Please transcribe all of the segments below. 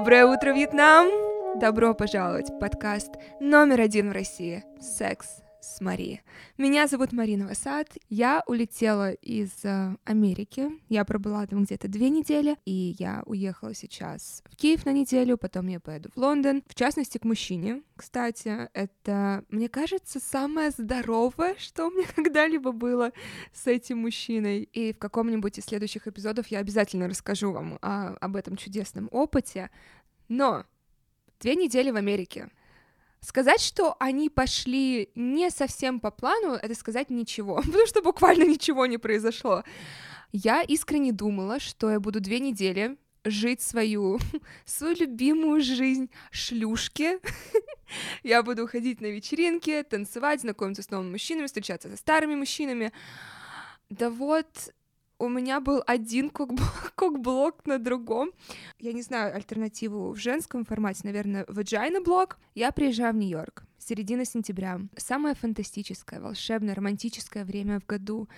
Доброе утро, Вьетнам! Добро пожаловать в подкаст номер один в России «Секс с Мари». Меня зовут Марина Васад. Я улетела из э, Америки. Я пробыла там где-то две недели, и я уехала сейчас в Киев на неделю, потом я поеду в Лондон. В частности, к мужчине, кстати. Это, мне кажется, самое здоровое, что у меня когда-либо было с этим мужчиной. И в каком-нибудь из следующих эпизодов я обязательно расскажу вам о, об этом чудесном опыте. Но две недели в Америке — Сказать, что они пошли не совсем по плану, это сказать ничего, потому что буквально ничего не произошло. Я искренне думала, что я буду две недели жить свою, свою любимую жизнь шлюшки. я буду ходить на вечеринки, танцевать, знакомиться с новыми мужчинами, встречаться со старыми мужчинами. Да вот, у меня был один кок-блок на другом. Я не знаю альтернативу в женском формате, наверное, vagina блок. Я приезжаю в Нью-Йорк, середина сентября. Самое фантастическое, волшебное, романтическое время в году,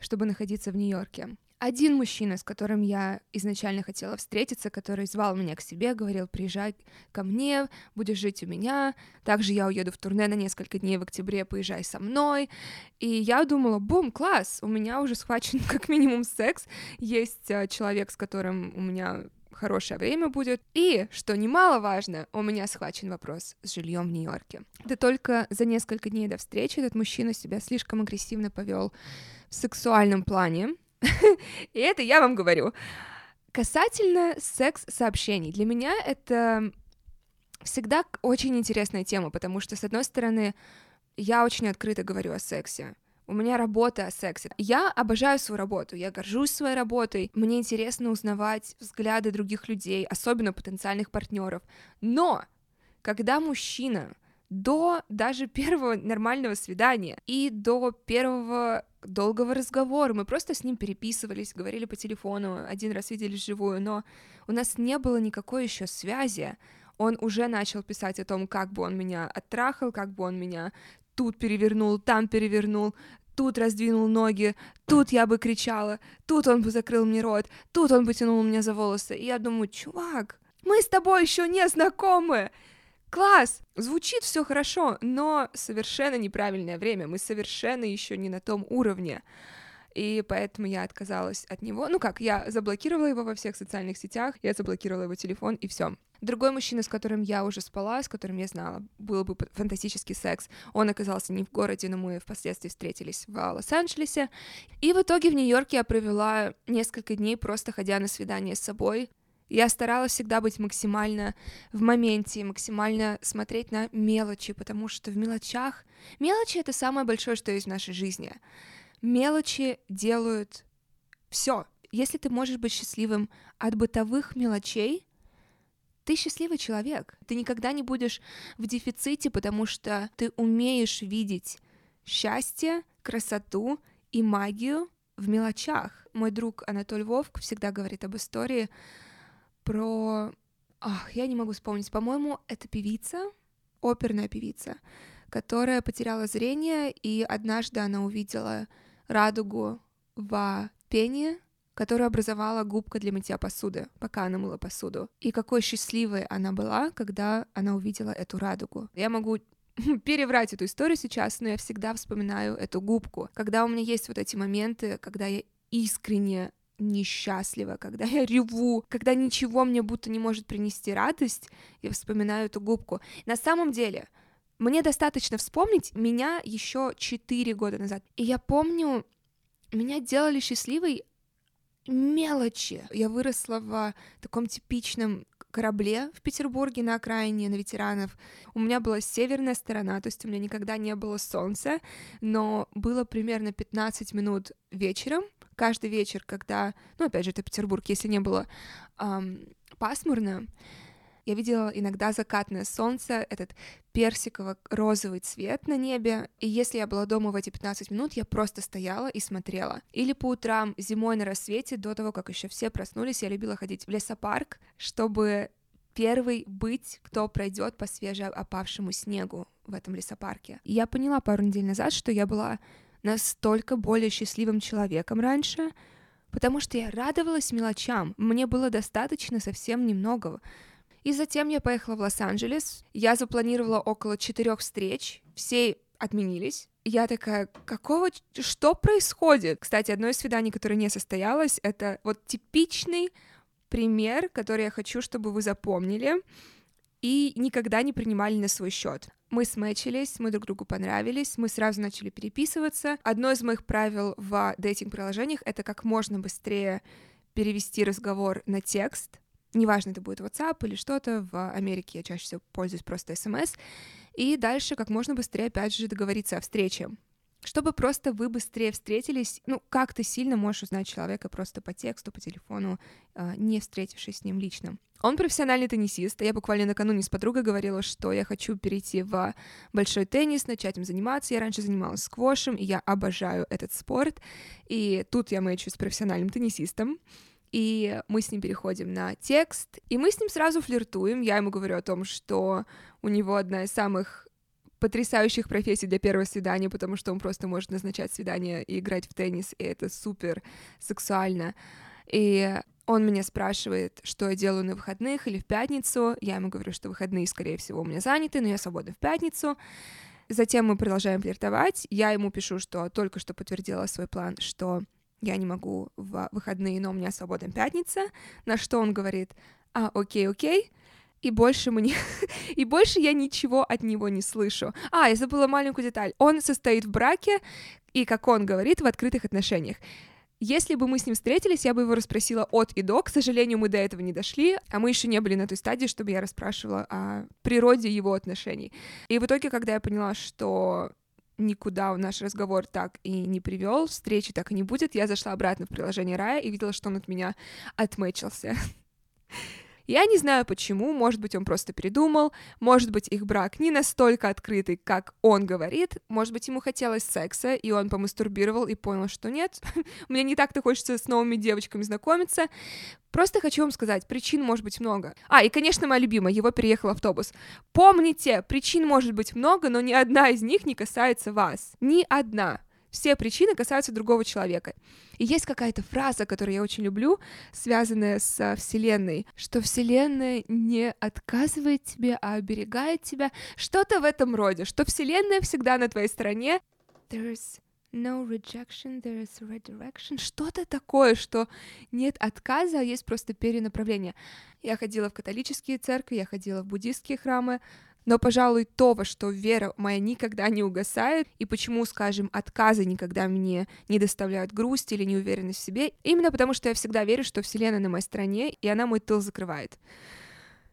чтобы находиться в Нью-Йорке один мужчина, с которым я изначально хотела встретиться, который звал меня к себе, говорил, приезжай ко мне, будешь жить у меня, также я уеду в турне на несколько дней в октябре, поезжай со мной, и я думала, бум, класс, у меня уже схвачен как минимум секс, есть а, человек, с которым у меня хорошее время будет. И, что немаловажно, у меня схвачен вопрос с жильем в Нью-Йорке. Да только за несколько дней до встречи этот мужчина себя слишком агрессивно повел в сексуальном плане, И это я вам говорю. Касательно секс-сообщений, для меня это всегда очень интересная тема, потому что, с одной стороны, я очень открыто говорю о сексе. У меня работа о сексе. Я обожаю свою работу, я горжусь своей работой. Мне интересно узнавать взгляды других людей, особенно потенциальных партнеров. Но когда мужчина до даже первого нормального свидания и до первого долгого разговора. Мы просто с ним переписывались, говорили по телефону, один раз виделись вживую, но у нас не было никакой еще связи. Он уже начал писать о том, как бы он меня оттрахал, как бы он меня тут перевернул, там перевернул, тут раздвинул ноги, тут я бы кричала, тут он бы закрыл мне рот, тут он бы тянул меня за волосы. И я думаю, чувак, мы с тобой еще не знакомы. Класс! Звучит все хорошо, но совершенно неправильное время. Мы совершенно еще не на том уровне. И поэтому я отказалась от него. Ну как, я заблокировала его во всех социальных сетях, я заблокировала его телефон, и все. Другой мужчина, с которым я уже спала, с которым я знала, был бы фантастический секс. Он оказался не в городе, но мы впоследствии встретились в Лос-Анджелесе. И в итоге в Нью-Йорке я провела несколько дней просто ходя на свидание с собой, я старалась всегда быть максимально в моменте, максимально смотреть на мелочи, потому что в мелочах... Мелочи — это самое большое, что есть в нашей жизни. Мелочи делают все. Если ты можешь быть счастливым от бытовых мелочей, ты счастливый человек. Ты никогда не будешь в дефиците, потому что ты умеешь видеть счастье, красоту и магию в мелочах. Мой друг Анатолий Вовк всегда говорит об истории, про... Ах, я не могу вспомнить. По-моему, это певица, оперная певица, которая потеряла зрение, и однажды она увидела радугу в пене, которую образовала губка для мытья посуды, пока она мыла посуду. И какой счастливой она была, когда она увидела эту радугу. Я могу переврать эту историю сейчас, но я всегда вспоминаю эту губку. Когда у меня есть вот эти моменты, когда я искренне несчастлива, когда я реву, когда ничего мне будто не может принести радость, я вспоминаю эту губку. На самом деле, мне достаточно вспомнить меня еще 4 года назад. И я помню, меня делали счастливой мелочи. Я выросла в таком типичном корабле в Петербурге на окраине, на ветеранов. У меня была северная сторона, то есть у меня никогда не было солнца, но было примерно 15 минут вечером, каждый вечер, когда, ну, опять же, это Петербург, если не было эм, пасмурно, я видела иногда закатное солнце, этот персиково-розовый цвет на небе, и если я была дома в эти 15 минут, я просто стояла и смотрела. Или по утрам, зимой на рассвете, до того, как еще все проснулись, я любила ходить в лесопарк, чтобы первый быть, кто пройдет по свежеопавшему снегу в этом лесопарке. И я поняла пару недель назад, что я была настолько более счастливым человеком раньше, потому что я радовалась мелочам, мне было достаточно совсем немного. И затем я поехала в Лос-Анджелес. Я запланировала около четырех встреч. Все отменились. Я такая, какого, что происходит? Кстати, одно из свиданий, которое не состоялось, это вот типичный пример, который я хочу, чтобы вы запомнили и никогда не принимали на свой счет. Мы смечились, мы друг другу понравились, мы сразу начали переписываться. Одно из моих правил в дейтинг-приложениях — это как можно быстрее перевести разговор на текст. Неважно, это будет WhatsApp или что-то. В Америке я чаще всего пользуюсь просто SMS. И дальше как можно быстрее, опять же, договориться о встрече чтобы просто вы быстрее встретились. Ну, как ты сильно можешь узнать человека просто по тексту, по телефону, а, не встретившись с ним лично. Он профессиональный теннисист. Я буквально накануне с подругой говорила, что я хочу перейти в большой теннис, начать им заниматься. Я раньше занималась сквошем, и я обожаю этот спорт. И тут я мэчу с профессиональным теннисистом. И мы с ним переходим на текст, и мы с ним сразу флиртуем. Я ему говорю о том, что у него одна из самых потрясающих профессий для первого свидания, потому что он просто может назначать свидание и играть в теннис, и это супер сексуально. И он меня спрашивает, что я делаю на выходных или в пятницу. Я ему говорю, что выходные, скорее всего, у меня заняты, но я свободна в пятницу. Затем мы продолжаем флиртовать. Я ему пишу, что только что подтвердила свой план, что я не могу в выходные, но у меня свободна пятница. На что он говорит, а, окей, окей и больше мне... и больше я ничего от него не слышу. А, я забыла маленькую деталь. Он состоит в браке, и, как он говорит, в открытых отношениях. Если бы мы с ним встретились, я бы его расспросила от и до. К сожалению, мы до этого не дошли, а мы еще не были на той стадии, чтобы я расспрашивала о природе его отношений. И в итоге, когда я поняла, что никуда наш разговор так и не привел, встречи так и не будет, я зашла обратно в приложение Рая и видела, что он от меня отмечился. Я не знаю почему, может быть, он просто передумал, может быть, их брак не настолько открытый, как он говорит, может быть, ему хотелось секса, и он помастурбировал и понял, что нет, мне не так-то хочется с новыми девочками знакомиться. Просто хочу вам сказать, причин может быть много. А, и, конечно, моя любимая, его переехал автобус. Помните, причин может быть много, но ни одна из них не касается вас. Ни одна. Все причины касаются другого человека. И есть какая-то фраза, которую я очень люблю, связанная с Вселенной, что Вселенная не отказывает тебе, а оберегает тебя. Что-то в этом роде, что Вселенная всегда на твоей стороне. There's no rejection, there is redirection. Что-то такое, что нет отказа, а есть просто перенаправление. Я ходила в католические церкви, я ходила в буддистские храмы, но, пожалуй, то, во что вера моя никогда не угасает, и почему, скажем, отказы никогда мне не доставляют грусть или неуверенность в себе, именно потому что я всегда верю, что Вселенная на моей стороне, и она мой тыл закрывает.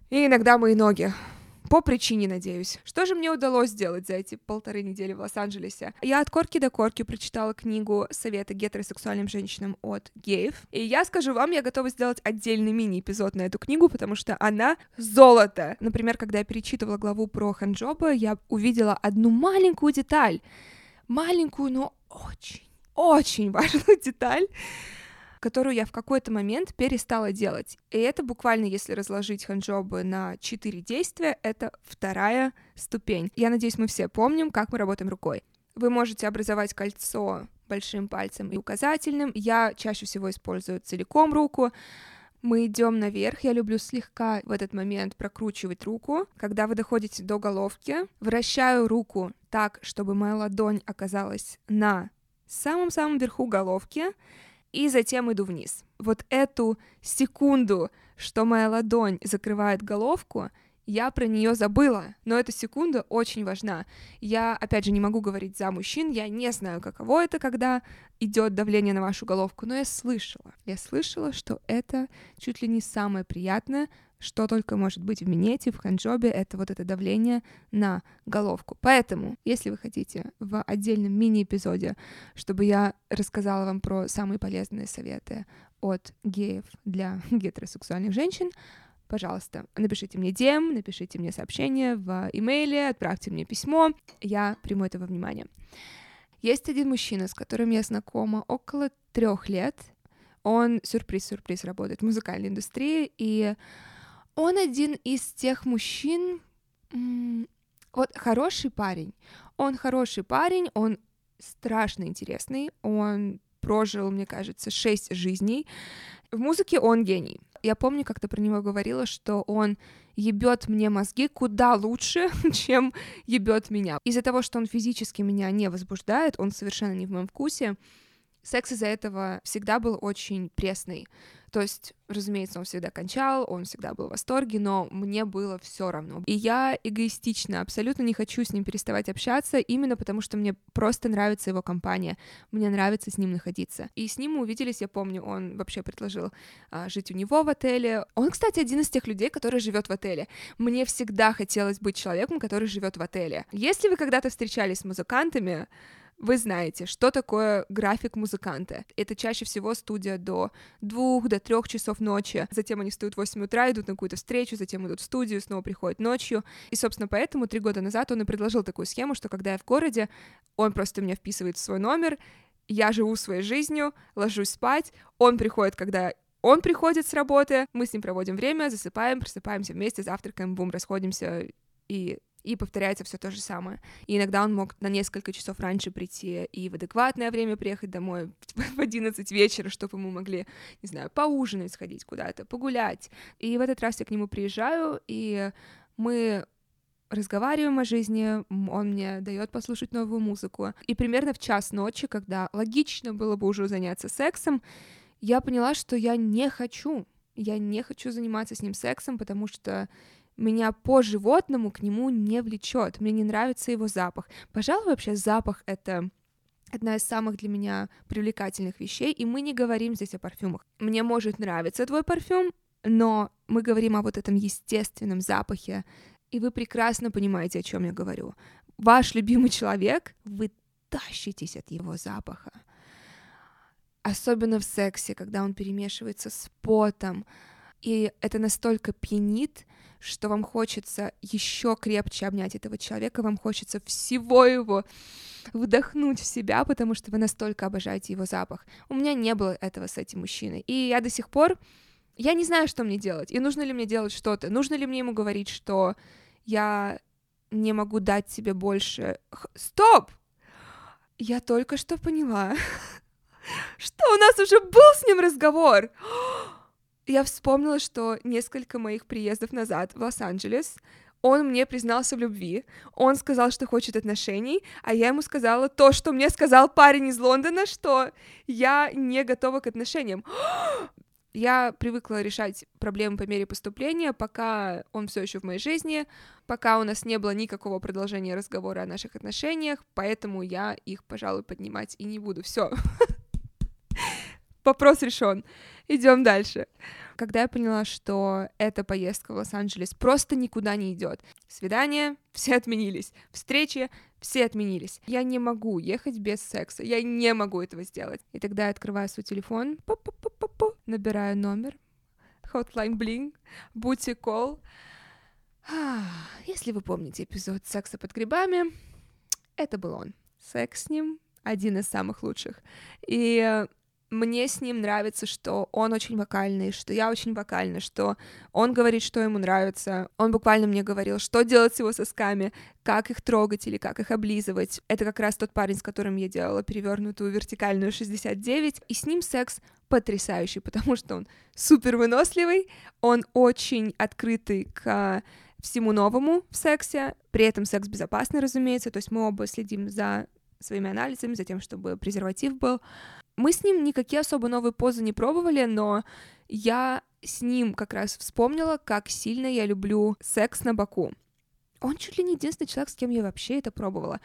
И иногда мои ноги. По причине, надеюсь. Что же мне удалось сделать за эти полторы недели в Лос-Анджелесе? Я от корки до корки прочитала книгу «Советы гетеросексуальным женщинам» от геев. И я скажу вам, я готова сделать отдельный мини-эпизод на эту книгу, потому что она золото. Например, когда я перечитывала главу про ханджоба, я увидела одну маленькую деталь. Маленькую, но очень, очень важную деталь которую я в какой-то момент перестала делать. И это буквально, если разложить ханджобы на четыре действия, это вторая ступень. Я надеюсь, мы все помним, как мы работаем рукой. Вы можете образовать кольцо большим пальцем и указательным. Я чаще всего использую целиком руку. Мы идем наверх. Я люблю слегка в этот момент прокручивать руку. Когда вы доходите до головки, вращаю руку так, чтобы моя ладонь оказалась на самом-самом верху головки и затем иду вниз. Вот эту секунду, что моя ладонь закрывает головку, я про нее забыла, но эта секунда очень важна. Я, опять же, не могу говорить за мужчин, я не знаю, каково это, когда идет давление на вашу головку, но я слышала. Я слышала, что это чуть ли не самое приятное, что только может быть в минете, в ханджобе, это вот это давление на головку. Поэтому, если вы хотите в отдельном мини-эпизоде, чтобы я рассказала вам про самые полезные советы от геев для гетеросексуальных женщин, пожалуйста, напишите мне DM, напишите мне сообщение в имейле, отправьте мне письмо, я приму это во внимание. Есть один мужчина, с которым я знакома около трех лет. Он, сюрприз-сюрприз, работает в музыкальной индустрии, и он один из тех мужчин, вот хороший парень. Он хороший парень, он страшно интересный, он прожил, мне кажется, шесть жизней. В музыке он гений. Я помню, как-то про него говорила, что он ебет мне мозги куда лучше, чем ебет меня. Из-за того, что он физически меня не возбуждает, он совершенно не в моем вкусе, секс из-за этого всегда был очень пресный. То есть, разумеется, он всегда кончал, он всегда был в восторге, но мне было все равно. И я эгоистично, абсолютно не хочу с ним переставать общаться, именно потому что мне просто нравится его компания, мне нравится с ним находиться. И с ним мы увиделись, я помню, он вообще предложил а, жить у него в отеле. Он, кстати, один из тех людей, который живет в отеле. Мне всегда хотелось быть человеком, который живет в отеле. Если вы когда-то встречались с музыкантами, вы знаете, что такое график музыканта. Это чаще всего студия до двух, до трех часов ночи. Затем они встают в 8 утра, идут на какую-то встречу, затем идут в студию, снова приходят ночью. И, собственно, поэтому три года назад он и предложил такую схему, что когда я в городе, он просто меня вписывает в свой номер, я живу своей жизнью, ложусь спать, он приходит, когда он приходит с работы, мы с ним проводим время, засыпаем, просыпаемся вместе, завтракаем, бум, расходимся, и и повторяется все то же самое. И иногда он мог на несколько часов раньше прийти и в адекватное время приехать домой в 11 вечера, чтобы мы могли, не знаю, поужинать, сходить куда-то, погулять. И в этот раз я к нему приезжаю, и мы разговариваем о жизни, он мне дает послушать новую музыку. И примерно в час ночи, когда логично было бы уже заняться сексом, я поняла, что я не хочу. Я не хочу заниматься с ним сексом, потому что меня по животному к нему не влечет. Мне не нравится его запах. Пожалуй, вообще запах это одна из самых для меня привлекательных вещей, и мы не говорим здесь о парфюмах. Мне может нравиться твой парфюм, но мы говорим о вот этом естественном запахе, и вы прекрасно понимаете, о чем я говорю. Ваш любимый человек, вы тащитесь от его запаха. Особенно в сексе, когда он перемешивается с потом, и это настолько пьянит, что вам хочется еще крепче обнять этого человека, вам хочется всего его вдохнуть в себя, потому что вы настолько обожаете его запах. У меня не было этого с этим мужчиной. И я до сих пор, я не знаю, что мне делать, и нужно ли мне делать что-то, нужно ли мне ему говорить, что я не могу дать тебе больше... Стоп! Я только что поняла, что у нас уже был с ним разговор я вспомнила, что несколько моих приездов назад в Лос-Анджелес он мне признался в любви, он сказал, что хочет отношений, а я ему сказала то, что мне сказал парень из Лондона, что я не готова к отношениям. Я привыкла решать проблемы по мере поступления, пока он все еще в моей жизни, пока у нас не было никакого продолжения разговора о наших отношениях, поэтому я их, пожалуй, поднимать и не буду. Все. Вопрос решен. Идем дальше. Когда я поняла, что эта поездка в Лос-Анджелес просто никуда не идет. Свидания все отменились, встречи все отменились. Я не могу ехать без секса, я не могу этого сделать. И тогда я открываю свой телефон, набираю номер, Hotline Bling, Booty Call. Если вы помните эпизод секса под грибами, это был он. Секс с ним один из самых лучших. И мне с ним нравится, что он очень вокальный, что я очень вокальна, что он говорит, что ему нравится. Он буквально мне говорил, что делать с его сосками, как их трогать или как их облизывать. Это как раз тот парень, с которым я делала перевернутую вертикальную 69, и с ним секс потрясающий, потому что он супер выносливый, он очень открытый к всему новому в сексе, при этом секс безопасный, разумеется, то есть мы оба следим за своими анализами, за тем, чтобы презерватив был. Мы с ним никакие особо новые позы не пробовали, но я с ним как раз вспомнила, как сильно я люблю секс на боку. Он чуть ли не единственный человек, с кем я вообще это пробовала.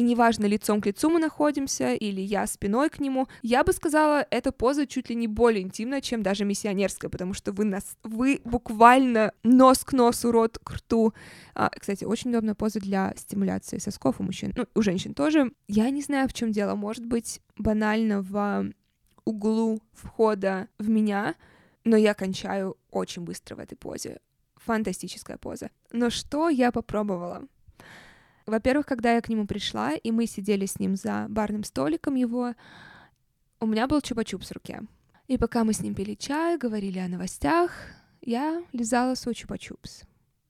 И неважно, лицом к лицу мы находимся или я спиной к нему, я бы сказала, эта поза чуть ли не более интимная, чем даже миссионерская, потому что вы, нас, вы буквально нос к носу, рот к рту. А, кстати, очень удобная поза для стимуляции сосков у мужчин, ну, у женщин тоже. Я не знаю, в чем дело, может быть, банально в углу входа в меня, но я кончаю очень быстро в этой позе. Фантастическая поза. Но что я попробовала? Во-первых, когда я к нему пришла, и мы сидели с ним за барным столиком его, у меня был чупа-чуп в руке. И пока мы с ним пили чай, говорили о новостях, я лизала свой чупа-чупс.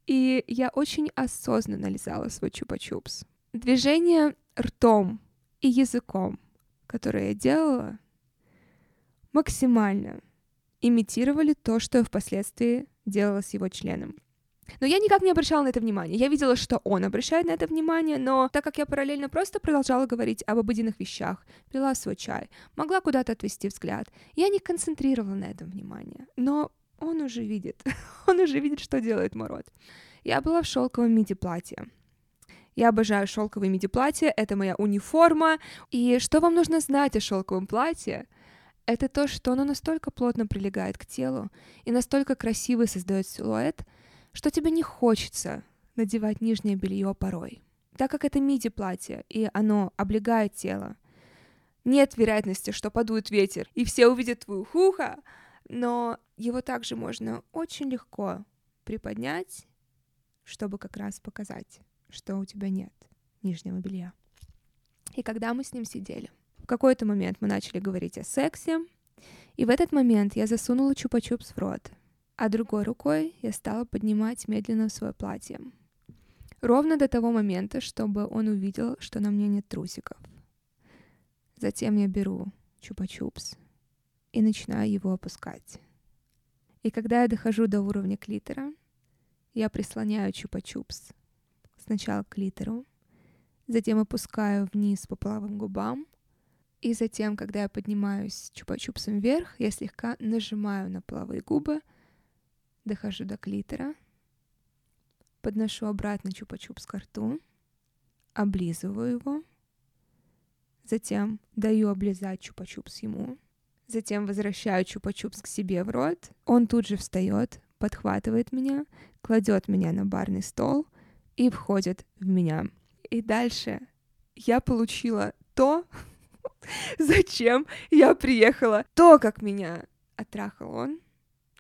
И я очень осознанно лизала свой чупа-чупс. Движение ртом и языком, которое я делала, максимально имитировали то, что я впоследствии делала с его членом. Но я никак не обращала на это внимание. Я видела, что он обращает на это внимание, но так как я параллельно просто продолжала говорить об обыденных вещах, пила свой чай, могла куда-то отвести взгляд, я не концентрировала на этом внимание. Но он уже видит, он уже видит, что делает Мород. Я была в шелковом миди-платье. Я обожаю шелковые миди-платья, это моя униформа. И что вам нужно знать о шелковом платье? Это то, что оно настолько плотно прилегает к телу и настолько красивый создает силуэт, что тебе не хочется надевать нижнее белье порой. Так как это миди-платье, и оно облегает тело, нет вероятности, что подует ветер, и все увидят твою хуха, но его также можно очень легко приподнять, чтобы как раз показать, что у тебя нет нижнего белья. И когда мы с ним сидели, в какой-то момент мы начали говорить о сексе, и в этот момент я засунула чупа-чупс в рот, а другой рукой я стала поднимать медленно свое платье. Ровно до того момента, чтобы он увидел, что на мне нет трусиков. Затем я беру чупа-чупс и начинаю его опускать. И когда я дохожу до уровня клитора, я прислоняю чупа-чупс сначала к клитору, затем опускаю вниз по половым губам, и затем, когда я поднимаюсь чупа-чупсом вверх, я слегка нажимаю на половые губы, дохожу до клитора, подношу обратно чупа-чупс к рту, облизываю его, затем даю облизать чупа-чупс ему — Затем возвращаю чупа-чупс к себе в рот. Он тут же встает, подхватывает меня, кладет меня на барный стол и входит в меня. И дальше я получила то, зачем я приехала. То, как меня оттрахал он,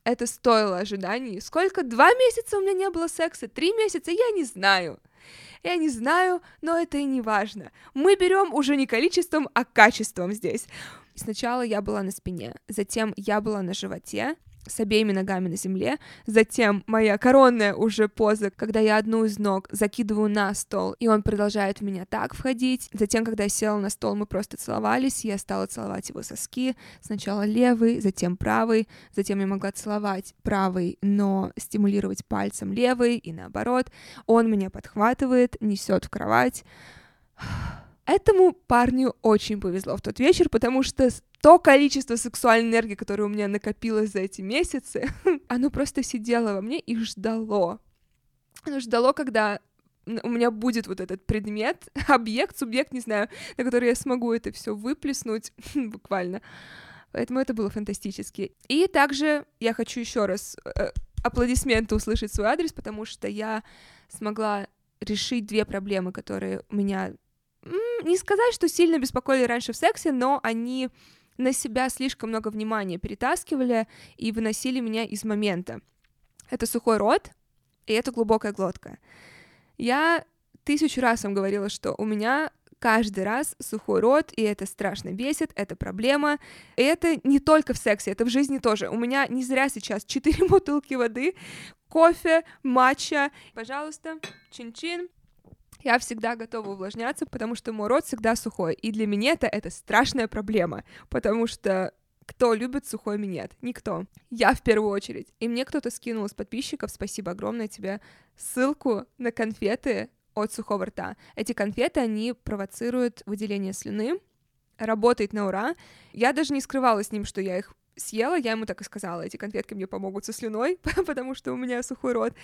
это стоило ожиданий. Сколько? Два месяца у меня не было секса? Три месяца? Я не знаю. Я не знаю, но это и не важно. Мы берем уже не количеством, а качеством здесь. Сначала я была на спине, затем я была на животе, с обеими ногами на земле, затем моя коронная уже поза, когда я одну из ног закидываю на стол, и он продолжает в меня так входить, затем, когда я села на стол, мы просто целовались, я стала целовать его соски, сначала левый, затем правый, затем я могла целовать правый, но стимулировать пальцем левый, и наоборот, он меня подхватывает, несет в кровать, Этому парню очень повезло в тот вечер, потому что то количество сексуальной энергии, которое у меня накопилось за эти месяцы, оно просто сидело во мне и ждало. Оно ждало, когда у меня будет вот этот предмет, объект, субъект, не знаю, на который я смогу это все выплеснуть буквально. Поэтому это было фантастически. И также я хочу еще раз э, аплодисменты услышать свой адрес, потому что я смогла решить две проблемы, которые у меня не сказать, что сильно беспокоили раньше в сексе, но они на себя слишком много внимания перетаскивали и выносили меня из момента. Это сухой рот, и это глубокая глотка. Я тысячу раз вам говорила, что у меня каждый раз сухой рот, и это страшно бесит, это проблема. И это не только в сексе, это в жизни тоже. У меня не зря сейчас 4 бутылки воды, кофе, матча. Пожалуйста, чин-чин. Я всегда готова увлажняться, потому что мой рот всегда сухой. И для меня это, это страшная проблема, потому что кто любит сухой минет? Никто. Я в первую очередь. И мне кто-то скинул из подписчиков, спасибо огромное тебе, ссылку на конфеты от сухого рта. Эти конфеты, они провоцируют выделение слюны, работает на ура. Я даже не скрывала с ним, что я их съела, я ему так и сказала, эти конфетки мне помогут со слюной, потому что у меня сухой рот.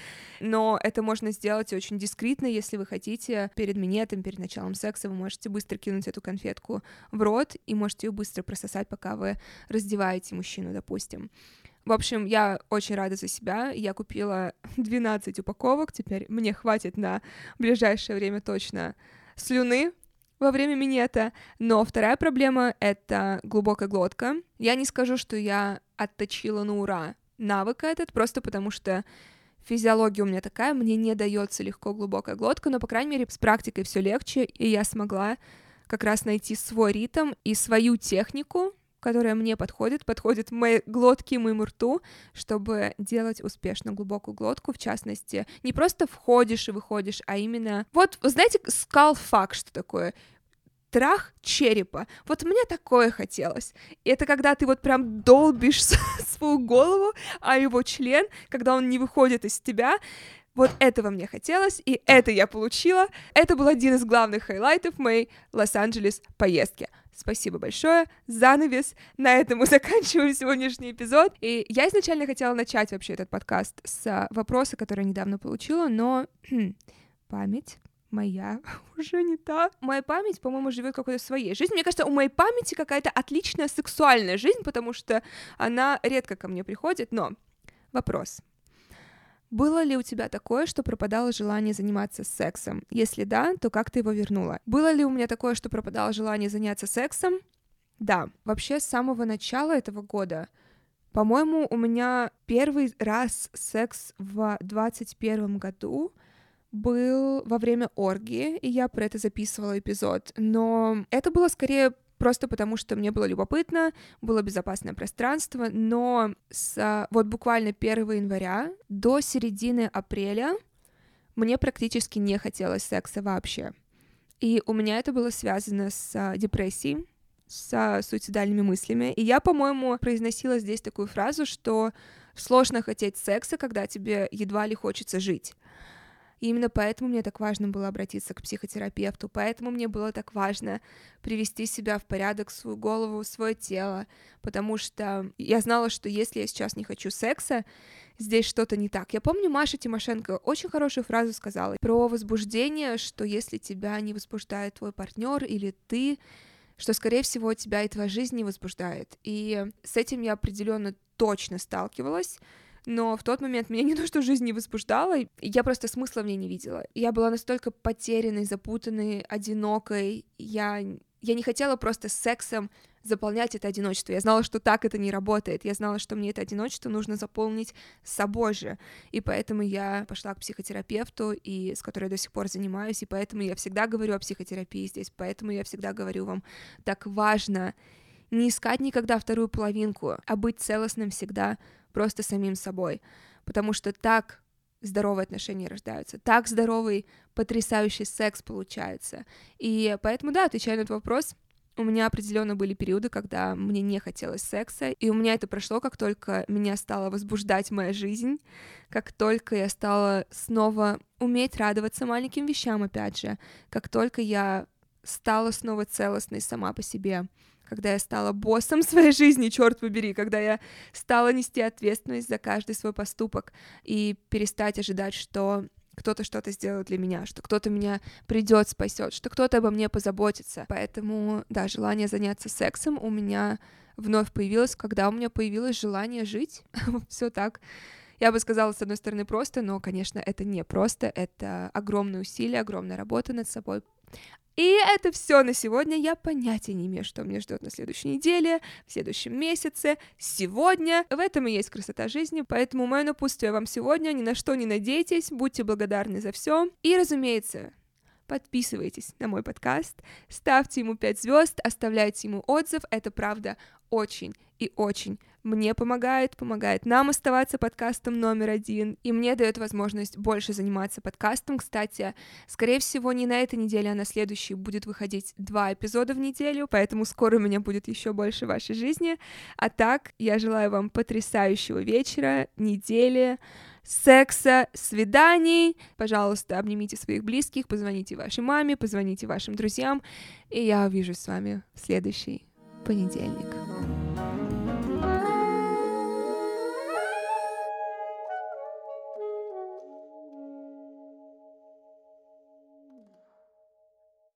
Но это можно сделать очень дискретно, если вы хотите перед минетом, перед началом секса, вы можете быстро кинуть эту конфетку в рот и можете ее быстро прососать, пока вы раздеваете мужчину, допустим. В общем, я очень рада за себя. Я купила 12 упаковок. Теперь мне хватит на ближайшее время точно слюны во время минета. Но вторая проблема — это глубокая глотка. Я не скажу, что я отточила на ура навык этот, просто потому что физиология у меня такая, мне не дается легко глубокая глотка, но, по крайней мере, с практикой все легче, и я смогла как раз найти свой ритм и свою технику, которая мне подходит, подходит моей глотке моему рту, чтобы делать успешно глубокую глотку, в частности, не просто входишь и выходишь, а именно... Вот, знаете, skullfuck, что такое? трах черепа. Вот мне такое хотелось. Это когда ты вот прям долбишь свою голову, а его член, когда он не выходит из тебя, Вот этого мне хотелось, и это я получила. Это был один из главных хайлайтов моей Лос-Анджелес поездки. Спасибо большое. Занавес. На этом мы заканчиваем сегодняшний эпизод. И я изначально хотела начать вообще этот подкаст с вопроса, который я недавно получила, но память моя уже не та. Моя память, по-моему, живет какой-то своей жизнью. Мне кажется, у моей памяти какая-то отличная сексуальная жизнь, потому что она редко ко мне приходит. Но вопрос. Было ли у тебя такое, что пропадало желание заниматься сексом? Если да, то как ты его вернула? Было ли у меня такое, что пропадало желание заняться сексом? Да. Вообще, с самого начала этого года, по-моему, у меня первый раз секс в 21 году был во время оргии, и я про это записывала эпизод, но это было скорее просто потому, что мне было любопытно, было безопасное пространство, но с вот буквально 1 января до середины апреля мне практически не хотелось секса вообще. И у меня это было связано с депрессией, с суицидальными мыслями. И я, по-моему, произносила здесь такую фразу, что сложно хотеть секса, когда тебе едва ли хочется жить. И именно поэтому мне так важно было обратиться к психотерапевту, поэтому мне было так важно привести себя в порядок, свою голову, свое тело, потому что я знала, что если я сейчас не хочу секса, здесь что-то не так. Я помню, Маша Тимошенко очень хорошую фразу сказала про возбуждение, что если тебя не возбуждает твой партнер или ты, что, скорее всего, тебя и твоя жизнь не возбуждает. И с этим я определенно точно сталкивалась но в тот момент меня не то что жизнь не возбуждала, я просто смысла в ней не видела. Я была настолько потерянной, запутанной, одинокой, я, я не хотела просто сексом заполнять это одиночество. Я знала, что так это не работает. Я знала, что мне это одиночество нужно заполнить собой же. И поэтому я пошла к психотерапевту, и с которой я до сих пор занимаюсь, и поэтому я всегда говорю о психотерапии здесь, поэтому я всегда говорю вам, так важно не искать никогда вторую половинку, а быть целостным всегда, просто самим собой, потому что так здоровые отношения рождаются, так здоровый, потрясающий секс получается. И поэтому, да, отвечая на этот вопрос, у меня определенно были периоды, когда мне не хотелось секса, и у меня это прошло, как только меня стала возбуждать моя жизнь, как только я стала снова уметь радоваться маленьким вещам, опять же, как только я стала снова целостной сама по себе когда я стала боссом своей жизни, черт побери, когда я стала нести ответственность за каждый свой поступок и перестать ожидать, что кто-то что-то сделает для меня, что кто-то меня придет, спасет, что кто-то обо мне позаботится. Поэтому, да, желание заняться сексом у меня вновь появилось, когда у меня появилось желание жить. Все так. Я бы сказала, с одной стороны, просто, но, конечно, это не просто, это огромные усилия, огромная работа над собой. И это все на сегодня. Я понятия не имею, что меня ждет на следующей неделе, в следующем месяце, сегодня. В этом и есть красота жизни, поэтому мое напутствие вам сегодня. Ни на что не надейтесь, будьте благодарны за все. И, разумеется, подписывайтесь на мой подкаст, ставьте ему 5 звезд, оставляйте ему отзыв. Это правда очень и очень мне помогает, помогает нам оставаться подкастом номер один, и мне дает возможность больше заниматься подкастом. Кстати, скорее всего, не на этой неделе, а на следующей будет выходить два эпизода в неделю, поэтому скоро у меня будет еще больше вашей жизни. А так, я желаю вам потрясающего вечера, недели, секса, свиданий. Пожалуйста, обнимите своих близких, позвоните вашей маме, позвоните вашим друзьям, и я увижусь с вами в следующий понедельник.